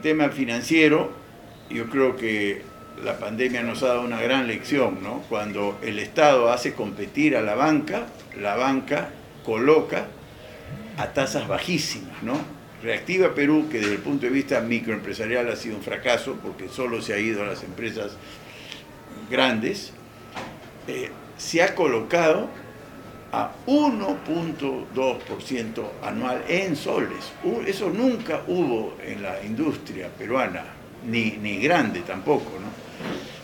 tema financiero, yo creo que la pandemia nos ha dado una gran lección, ¿no? Cuando el Estado hace competir a la banca, la banca coloca a tasas bajísimas, ¿no? Reactiva Perú, que desde el punto de vista microempresarial ha sido un fracaso, porque solo se ha ido a las empresas grandes, eh, se ha colocado a 1.2% anual en soles. Eso nunca hubo en la industria peruana, ni, ni grande tampoco. ¿no?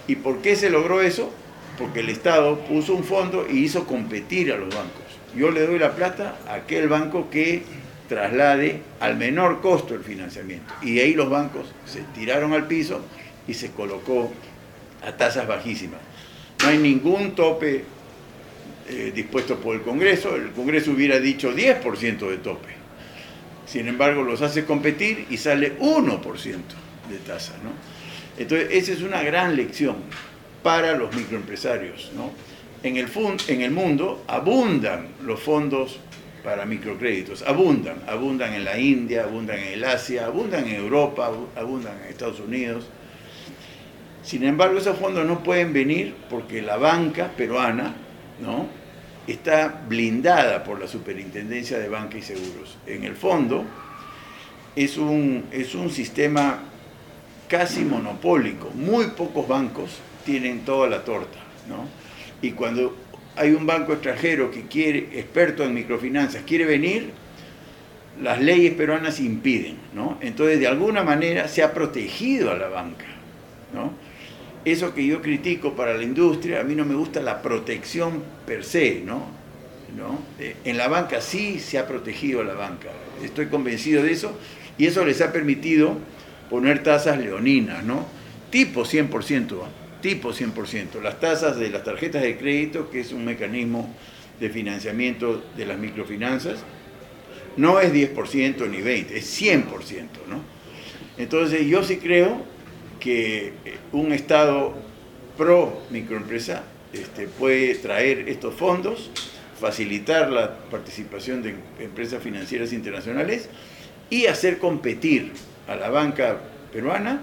¿Y por qué se logró eso? Porque el Estado puso un fondo y hizo competir a los bancos. Yo le doy la plata a aquel banco que traslade al menor costo el financiamiento. Y ahí los bancos se tiraron al piso y se colocó a tasas bajísimas. No hay ningún tope eh, dispuesto por el Congreso, el Congreso hubiera dicho 10% de tope. Sin embargo, los hace competir y sale 1% de tasa. ¿no? Entonces, esa es una gran lección para los microempresarios. ¿no? En, el en el mundo abundan los fondos para microcréditos, abundan, abundan en la India, abundan en el Asia, abundan en Europa, abundan en Estados Unidos. Sin embargo, esos fondos no pueden venir porque la banca peruana ¿no? Está blindada por la Superintendencia de Banca y Seguros. En el fondo, es un, es un sistema casi monopólico. Muy pocos bancos tienen toda la torta. ¿no? Y cuando hay un banco extranjero que quiere, experto en microfinanzas, quiere venir, las leyes peruanas impiden. ¿no? Entonces, de alguna manera, se ha protegido a la banca. ¿no? Eso que yo critico para la industria, a mí no me gusta la protección per se, ¿no? Eh, en la banca sí se ha protegido la banca, estoy convencido de eso, y eso les ha permitido poner tasas leoninas, ¿no? Tipo 100%, tipo 100%. Las tasas de las tarjetas de crédito, que es un mecanismo de financiamiento de las microfinanzas, no es 10% ni 20%, es 100%, ¿no? Entonces yo sí creo que eh, un Estado pro microempresa este, puede traer estos fondos, facilitar la participación de empresas financieras internacionales y hacer competir a la banca peruana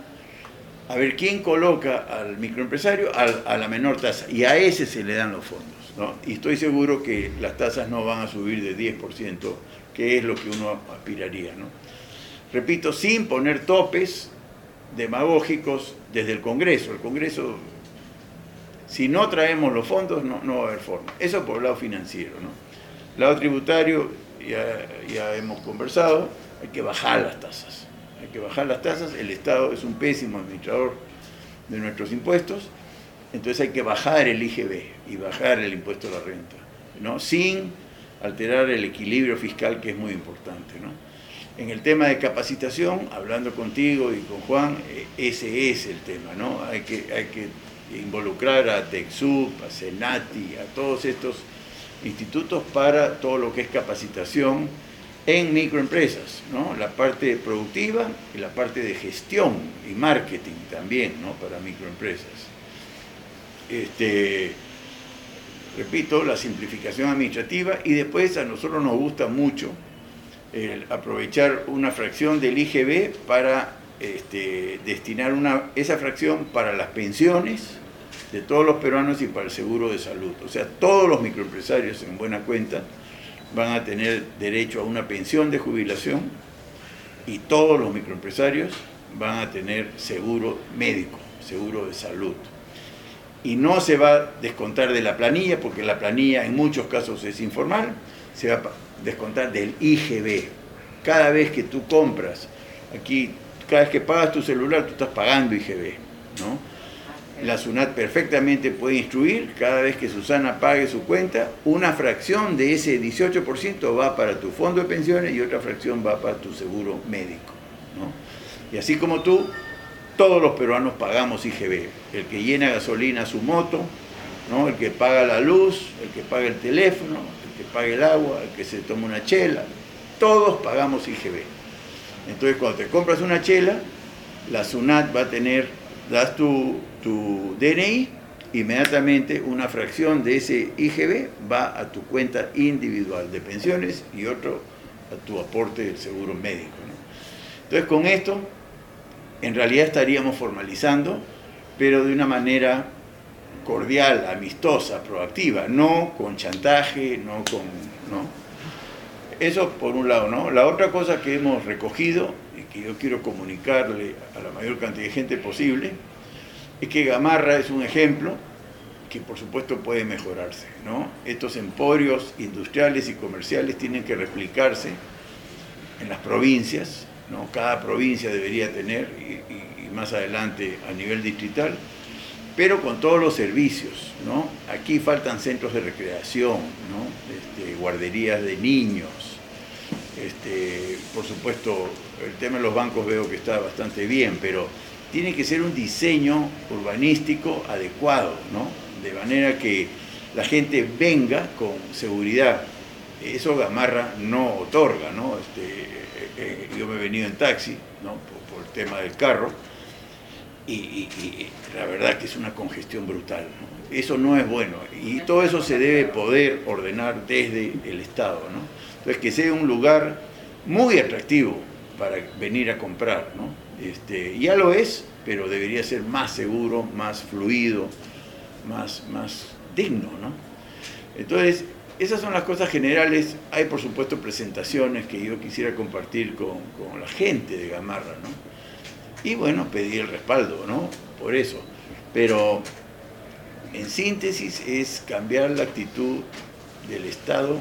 a ver quién coloca al microempresario a, la menor tasa y a ese se le dan los fondos. ¿no? Y estoy seguro que las tasas no van a subir de 10%, que es lo que uno aspiraría. ¿no? Repito, sin poner topes demagógicos desde el Congreso. El Congreso, si no traemos los fondos, no, no va a haber forma. Eso por el lado financiero. ¿no? Lado tributario, ya, ya hemos conversado, hay que bajar las tasas. Hay que bajar las tasas. El Estado es un pésimo administrador de nuestros impuestos. Entonces hay que bajar el IGB y bajar el impuesto a la renta, ¿no? sin alterar el equilibrio fiscal que es muy importante. ¿no? En el tema de capacitación, hablando contigo y con Juan, eh, ese es el tema, ¿no? Hay que, hay que involucrar a TECSUP, a CENATI, a todos estos institutos para todo lo que es capacitación en microempresas, ¿no? La parte productiva y la parte de gestión y marketing también, ¿no? Para microempresas. Este, repito, la simplificación administrativa y después a nosotros nos gusta mucho aprovechar una fracción del IGB para este, destinar esa fracción para las pensiones de todos los peruanos y para el seguro de salud. O sea, todos los microempresarios en buena cuenta van a tener derecho a una pensión de jubilación y todos los microempresarios van a tener seguro médico, seguro de salud. Y no se va a descontar de la planilla, porque la planilla en muchos casos es informal, se va a descontar del IGB. Cada vez que tú compras, aquí, cada vez que pagas tu celular, tú estás pagando IGB, ¿no? La SUNAT perfectamente puede instruir, cada vez que Susana pague su cuenta, una fracción de ese 18% va para tu fondo de pensiones y otra fracción va para tu seguro médico. ¿no? Y así como tú, todos los peruanos pagamos IGB. El que llena gasolina su moto, ¿no? el que paga la luz, que paga el teléfono, que pague el agua, el que se tome una chela, todos pagamos IGB. Entonces cuando te compras una chela, la SUNAT va a tener, das tu, tu DNI, inmediatamente una fracción de ese IGB va a tu cuenta individual de pensiones y otro a tu aporte del seguro médico. Entonces con esto en realidad estaríamos formalizando, pero de una manera cordial, amistosa, proactiva, no con chantaje, no con... ¿no? Eso por un lado, ¿no? La otra cosa que hemos recogido y que yo quiero comunicarle a la mayor cantidad de gente posible es que Gamarra es un ejemplo que por supuesto puede mejorarse, ¿no? Estos emporios industriales y comerciales tienen que replicarse en las provincias, ¿no? Cada provincia debería tener, y, y más adelante a nivel distrital, pero con todos los servicios, ¿no? Aquí faltan centros de recreación. Este, guarderías de niños, este, por supuesto, el tema de los bancos veo que está bastante bien, pero tiene que ser un diseño urbanístico adecuado, ¿no? De manera que la gente venga con seguridad. Eso Gamarra no otorga, ¿no? Este, eh, eh, yo me he venido en taxi, ¿no? por el tema del carro, y, la verdad que es una congestión brutal. Eso no es bueno y todo eso se debe poder ordenar desde el Estado. ¿no? Entonces, que sea un lugar muy atractivo para venir a comprar. ¿no? Este, ya lo es, pero debería ser más seguro, más fluido, más, más digno. ¿no? Entonces, esas son las cosas generales. Hay, por supuesto, presentaciones que yo quisiera compartir con, con la gente de Gamarra. ¿no? Y bueno, pedir el respaldo, ¿no? Por eso. Pero en síntesis es cambiar la actitud del Estado.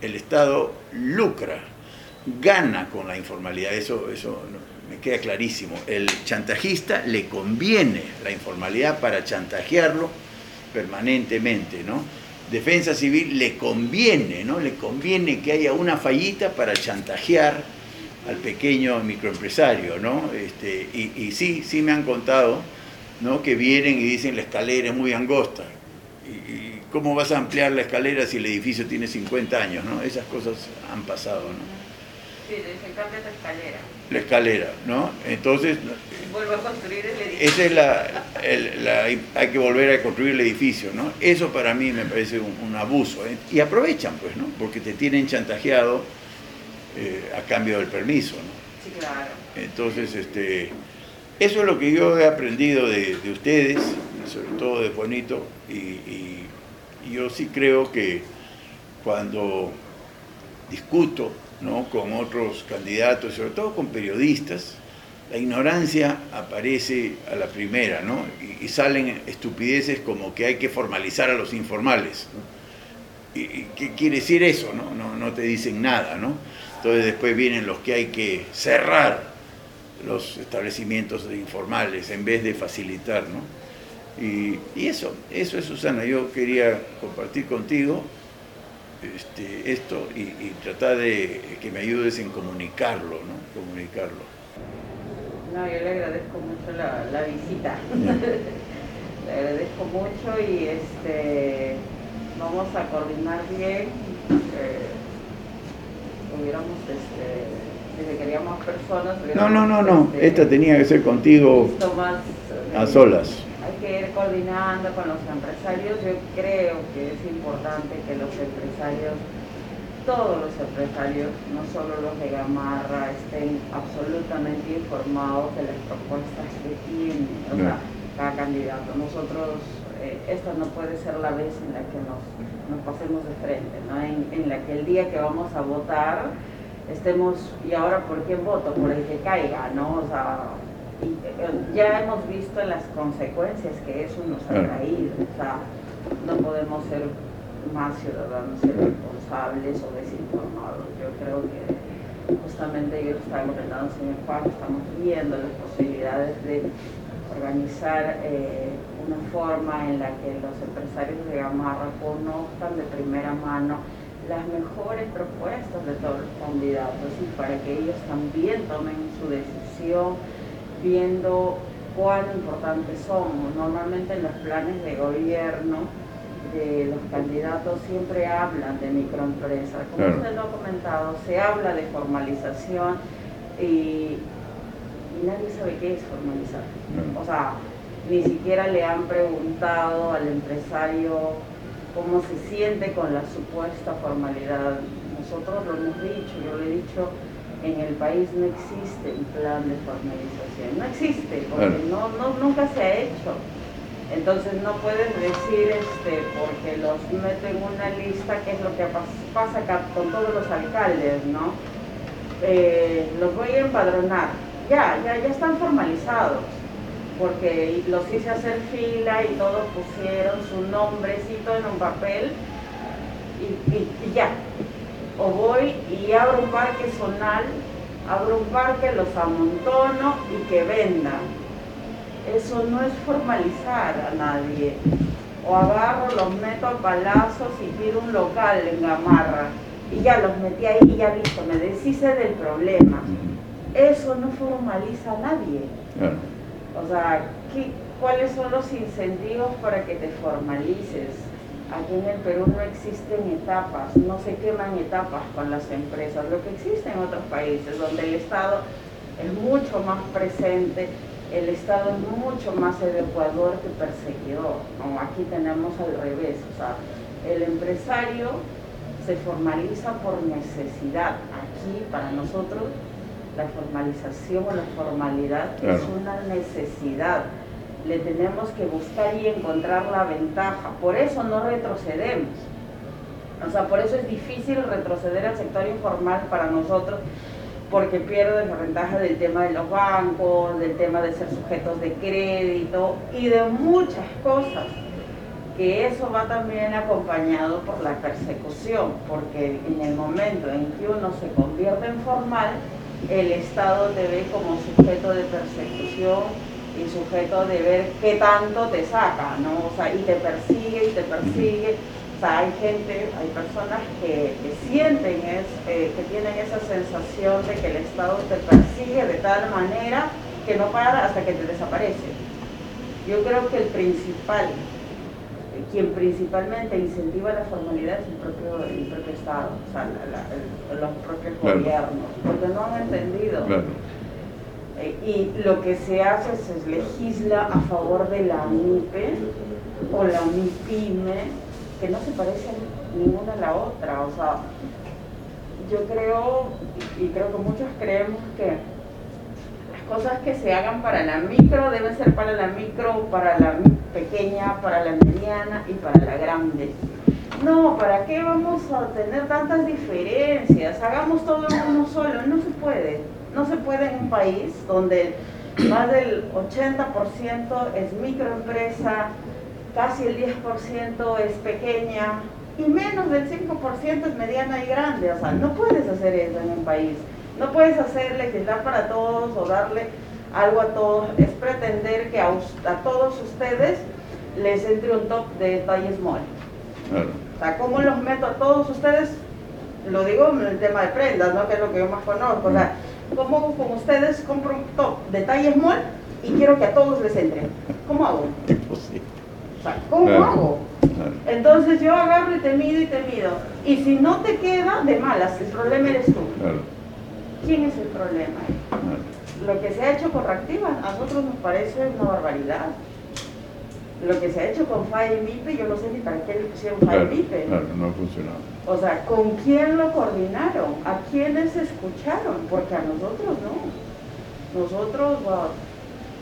El Estado lucra, gana con la informalidad, eso, eso me queda clarísimo. El chantajista le conviene la informalidad para chantajearlo permanentemente, ¿no? Defensa civil le conviene, ¿no? Le conviene que haya una fallita para chantajear al pequeño microempresario, ¿no? Este, y, sí, sí me han contado, ¿no? Que vienen y dicen la escalera es muy angosta. Y, cómo vas a ampliar la escalera si el edificio tiene 50 años, ¿no? Esas cosas han pasado, ¿no? Sí, dicen cambia la escalera. La escalera, ¿no? Entonces... Vuelvo a construir el edificio. Esa es la, Hay que volver a construir el edificio, ¿no? Eso para mí me parece un, abuso. ¿eh? Y aprovechan, pues, ¿no? Porque te tienen chantajeado eh, a cambio del permiso. ¿no? Sí, claro. Entonces, este, eso es lo que yo he aprendido de, ustedes, sobre todo de Juanito, y, yo sí creo que cuando discuto ¿no? con otros candidatos, sobre todo con periodistas, la ignorancia aparece a la primera, ¿no? Y, salen estupideces como que hay que formalizar a los informales. ¿Y, qué quiere decir eso? No, no, no te dicen nada, ¿no? Entonces después vienen los que hay que cerrar los establecimientos informales en vez de facilitar, ¿no? Y, eso, eso es Susana, yo quería compartir contigo este, esto y, tratar de que me ayudes en comunicarlo, ¿no? Comunicarlo. No, yo le agradezco mucho la, visita. le agradezco mucho y este vamos a coordinar bien. Eh, hubiéramos, este, personas... No, no, no, no, este, esta tenía que ser contigo a solas. Hay que ir coordinando con los empresarios. Yo creo que es importante que los empresarios, todos los empresarios, no solo los de Gamarra, estén absolutamente informados de las propuestas que tiene cada candidato. Nosotros eh, esta no puede ser la vez en la que nos, pasemos de frente, en, la que el día que vamos a votar estemos, ¿y ahora por qué voto? Por el que caiga, ¿no? O sea, eh, ya hemos visto las consecuencias que eso nos ha traído, o sea, no podemos ser más ciudadanos irresponsables o desinformados. Yo creo que justamente yo estaba comentando, señor Juan, estamos viendo las posibilidades de organizar eh, forma en la que los empresarios de Gamarra conozcan de primera mano las mejores propuestas de todos los candidatos y para que ellos también tomen su decisión viendo cuán importantes somos. Normalmente en los planes de gobierno de los candidatos siempre hablan de microempresas. Como usted lo ha comentado, se habla de formalización y, nadie sabe qué es formalizar. O sea, ni siquiera le han preguntado al empresario cómo se siente con la supuesta formalidad. Nosotros lo hemos dicho, yo le he dicho, en el país no existe un plan de formalización, no existe, porque no, no, nunca se ha hecho. Entonces no puedes decir, este, porque los meto en una lista, que es lo que pasa acá con todos los alcaldes, ¿no? Eh, los voy a empadronar. Ya, ya, ya están formalizados, porque los hice hacer fila y todos pusieron su nombrecito en un papel y ya, o voy y abro un parque zonal, abro un parque, los amontono y que vendan. Eso no es formalizar a nadie. O agarro, los meto a palazos y pido un local en Gamarra. Y ya los metí ahí y ya listo, me deshice del problema. Eso no formaliza a nadie. O sea, ¿cuáles son los incentivos para que te formalices? Aquí en el Perú no existen etapas, no se queman etapas con las empresas, lo que existe en otros países, donde el Estado es mucho más presente, el Estado es mucho más educador que perseguidor. Aquí tenemos al revés, o sea, el empresario se formaliza por necesidad. Aquí, para nosotros, la formalización o la formalidad es una necesidad le tenemos que buscar y encontrar la ventaja. Por eso no retrocedemos. O sea, por eso es difícil retroceder al sector informal para nosotros, porque pierde la ventaja del tema de los bancos, del tema de ser sujetos de crédito y de muchas cosas. Que eso va también acompañado por la persecución, porque en el momento en que uno se convierte en formal, el Estado te ve como sujeto de persecución y sujeto de ver qué tanto te saca, ¿no? O sea, y te persigue y te persigue. O sea, hay gente, hay personas que, sienten, es, eh, que tienen esa sensación de que el Estado te persigue de tal manera que no para hasta que te desaparece. Yo creo que el principal, quien principalmente incentiva la formalidad es el propio, el propio Estado, o sea, los propios gobiernos, porque no han entendido. Eh, y lo que se hace es, legisla a favor de la MIPE o la MIPYME, que no se parecen ninguna a la otra. O sea, yo creo, y creo que muchos creemos que cosas que se hagan para la micro deben ser para la micro, para la pequeña, para la mediana y para la grande. No, ¿para qué vamos a tener tantas diferencias? Hagamos todo en uno solo, no se puede. No se puede en un país donde más del 80% es microempresa, casi el 10% es pequeña y menos del 5% es mediana y grande. O sea, no puedes hacer eso en un país. No puedes hacer legislar para todos o darle algo a todos. Es pretender que a, todos ustedes les entre un top de talle small. O sea, ¿cómo los meto a todos ustedes? Lo digo en el tema de prendas, ¿no? Que es lo que yo más conozco. O sea, ¿Cómo con ustedes compro un top de talla small y quiero que a todos les entre? ¿Cómo hago? O sea, ¿cómo hago? Entonces yo agarro y te mido y te mido. Y si no te queda, de malas, el problema eres tú. ¿Quién es el problema? Lo que se ha hecho con Reactiva a nosotros nos parece una barbaridad lo que se ha hecho con FAI y MIPE, yo no sé ni para qué le pusieron FAI y MIPE. Claro, no ha funcionado. O sea, ¿con quién lo coordinaron? ¿A quiénes escucharon? Porque a nosotros no. Nosotros,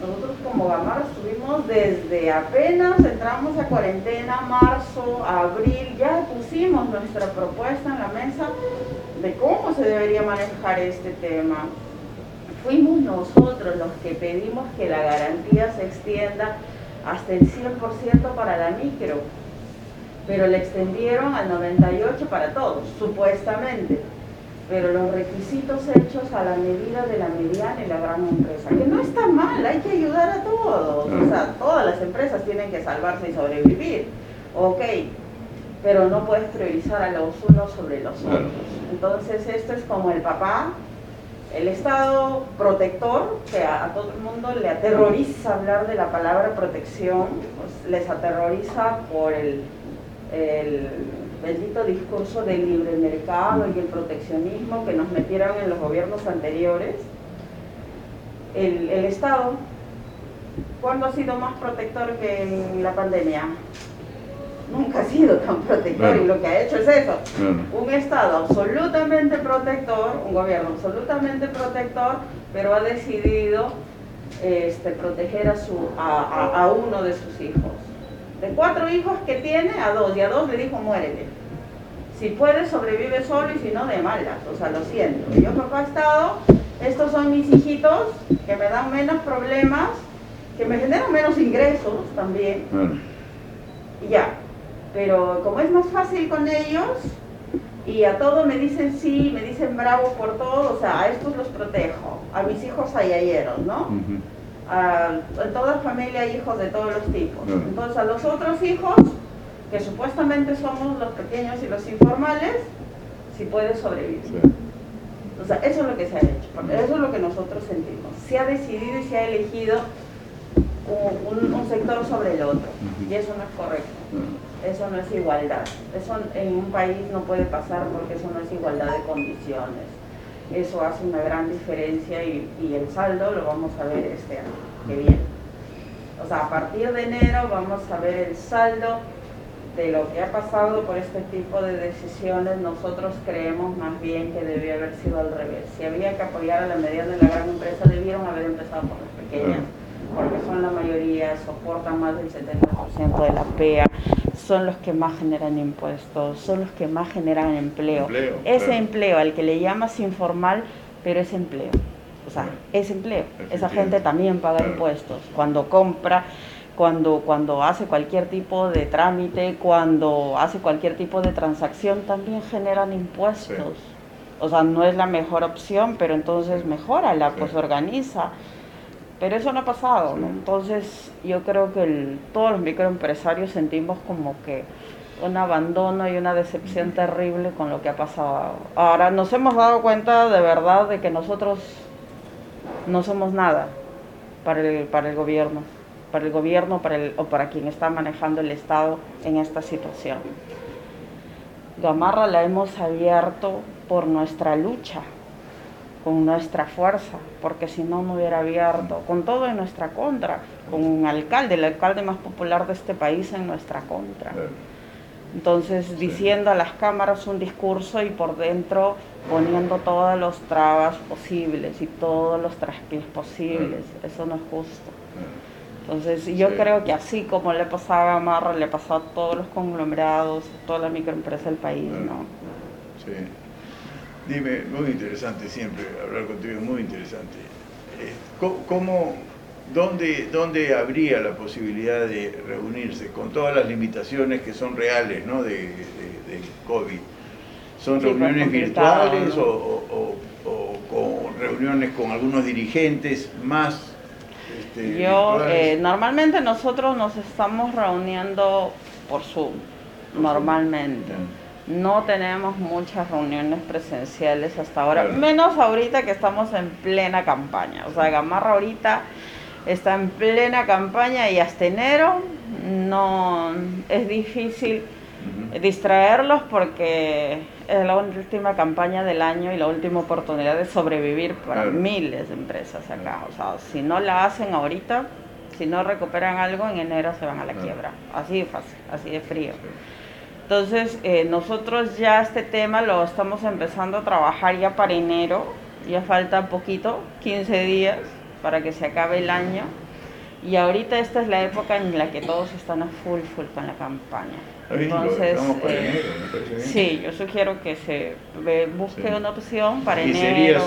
nosotros como Gamar estuvimos desde apenas entramos a cuarentena, marzo, abril, ya pusimos nuestra propuesta en la mesa de cómo se debería manejar este tema. Fuimos nosotros los que pedimos que la garantía se extienda hasta el 100% para la micro, pero le extendieron al 98% para todos, supuestamente. Pero los requisitos hechos a la medida de la mediana y la gran empresa, que no está mal, hay que ayudar a todos, o sea, todas las empresas tienen que salvarse y sobrevivir, ok, pero no puedes priorizar a los unos sobre los otros. Entonces esto es como el papá el Estado protector, que a, todo el mundo le aterroriza hablar de la palabra protección, pues, les aterroriza por el, bendito discurso del libre mercado y el proteccionismo que nos metieron en los gobiernos anteriores. El, el Estado, ¿cuándo ha sido más protector que en la pandemia? nunca ha sido tan protector y lo que ha hecho es eso. Un Estado absolutamente protector, un gobierno absolutamente protector, pero ha decidido este, proteger a, su, a, a, uno de sus hijos. De cuatro hijos que tiene, a dos, y a dos le dijo muérete. Si puedes, sobrevive solo y si no, de malas. O sea, lo siento. Yo papá he estado, estos son mis hijitos que me dan menos problemas, que me generan menos ingresos también. Y ya. Pero como es más fácil con ellos, y a todos me dicen sí, me dicen bravo por todo, o sea, a estos los protejo, a mis hijos ayayeros, ¿no? A, toda familia hay hijos de todos los tipos. Entonces a los otros hijos, que supuestamente somos los pequeños y los informales, si puede sobrevivir. O sea, eso es lo que se ha hecho, eso es lo que nosotros sentimos. Se ha decidido y se ha elegido un, un sector sobre el otro, y eso no es correcto. Eso no es igualdad. Eso en un país no puede pasar porque eso no es igualdad de condiciones. Eso hace una gran diferencia y, el saldo lo vamos a ver este año que viene. O sea, a partir de enero vamos a ver el saldo de lo que ha pasado por este tipo de decisiones. Nosotros creemos más bien que debió haber sido al revés. Si había que apoyar a la mediana y la gran empresa, debieron haber empezado por las pequeñas porque son la mayoría, soportan más del 70% de la PEA, son los que más generan impuestos, son los que más generan empleo. Ese empleo al que le llamas informal, pero es empleo. O sea, es empleo. Esa gente también paga impuestos. Cuando compra, cuando, cuando hace cualquier tipo de trámite, cuando hace cualquier tipo de transacción, también generan impuestos. O sea, no es la mejor opción, pero entonces mejórala, pues organiza. Pero eso no ha pasado, ¿no? Entonces yo creo que todos los microempresarios sentimos como que un abandono y una decepción terrible con lo que ha pasado. Ahora nos hemos dado cuenta de verdad de que nosotros no somos nada para el, para el gobierno, para el gobierno para el, o para quien está manejando el Estado en esta situación. Gamarra la hemos abierto por nuestra lucha, con nuestra fuerza, porque si no, no hubiera abierto, con todo en nuestra contra, con un alcalde, el alcalde más popular de este país en nuestra contra. Entonces, diciendo a las cámaras un discurso y por dentro poniendo todas las trabas posibles y todos los traspiés posibles, eso no es justo. Entonces, yo creo que así como le pasaba a Marra, le pasó a todos los conglomerados, a toda la microempresa del país, ¿no? Sí. Dime, muy interesante siempre hablar contigo, muy interesante. Eh, ¿Cómo, dónde, dónde habría la posibilidad de reunirse con todas las limitaciones que son reales ¿no? de, de, COVID? ¿Son reuniones virtuales o, con reuniones con algunos dirigentes más? Este, Yo, eh, normalmente nosotros nos estamos reuniendo por Zoom, normalmente. No tenemos muchas reuniones presenciales hasta ahora, menos ahorita que estamos en plena campaña. O sea, Gamarra ahorita está en plena campaña y hasta enero no es difícil distraerlos porque es la última campaña del año y la última oportunidad de sobrevivir para miles de empresas acá. O sea, si no la hacen ahorita, si no recuperan algo, en enero se van a la quiebra. Así de fácil, así de frío. Entonces, eh, nosotros ya este tema lo estamos empezando a trabajar ya para enero, ya falta poquito, 15 días para que se acabe el año. Y ahorita esta es la época en la que todos están a full, full con la campaña. Entonces, eh, sí, yo sugiero que se busque una opción para enero,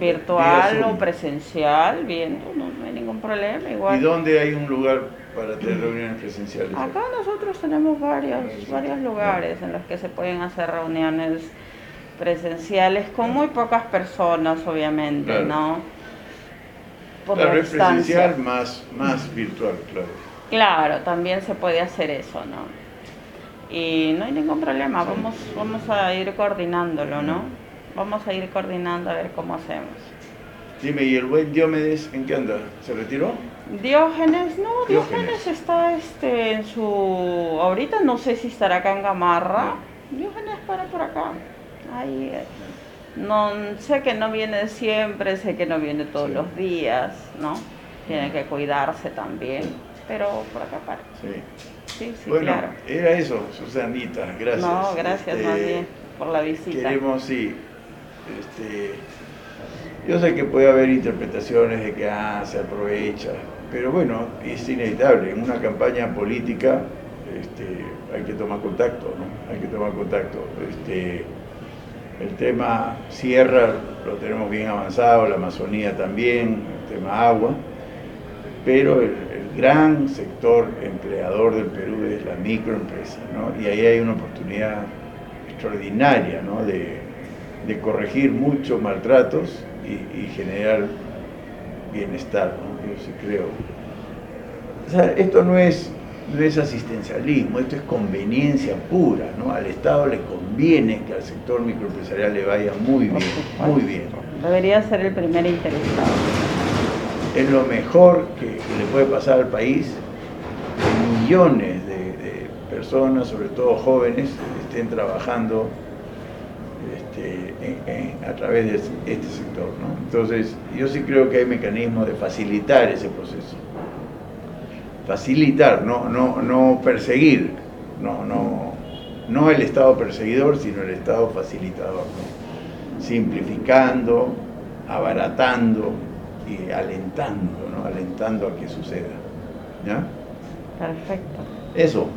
virtual o presencial, viendo, no, hay ningún problema. Igual. ¿Y dónde hay un lugar para tener reuniones presenciales? Acá nosotros tenemos varios, varios lugares en los que se pueden hacer reuniones presenciales con muy pocas personas, obviamente, ¿no? Por la, presencial más, más virtual, claro. Claro, también se puede hacer eso, ¿no? y no hay ningún problema, vamos, vamos a ir coordinándolo, ¿no? Vamos a ir coordinando a ver cómo hacemos. Dime, ¿y el buen Diomedes en qué anda? ¿Se retiró? Diógenes, no, Diógenes, está este, en su... Ahorita no sé si estará acá en Gamarra. Diógenes para por acá. Ahí, eh, no, sé que no viene siempre, sé que no viene todos los días, ¿no? Tiene que cuidarse también, pero por acá para. Sí. sí, sí, bueno, claro. era eso, Susanita, gracias. No, gracias Este, más bien por la visita. Queremos, sí. Este, yo sé que puede haber interpretaciones de que ah, se aprovecha, pero bueno, es inevitable. En una campaña política este, hay que tomar contacto, ¿no? Hay que tomar contacto. Este, el tema sierra lo tenemos bien avanzado, la Amazonía también, el tema agua, pero el, gran sector empleador del Perú es la microempresa, ¿no? Y ahí hay una oportunidad extraordinaria, ¿no? De corregir muchos maltratos y, y generar bienestar, ¿no? Yo sí creo. O sea, esto no es, no es asistencialismo, esto es conveniencia pura, ¿no? Al Estado le conviene que al sector microempresarial le vaya muy bien, muy bien. Debería ser el primer interesado. Es lo mejor que, que le puede pasar al país que millones de, de personas, sobre todo jóvenes, estén trabajando este, en- en- a través de este sector. ¿no? Entonces, yo sí creo que hay mecanismos de facilitar ese proceso. Facilitar, no, no, no perseguir, no, no, no el Estado perseguidor, sino el Estado facilitador. ¿no? Simplificando, abaratando y alentando, ¿no? alentando a que suceda. ¿Ya? Perfecto. Eso.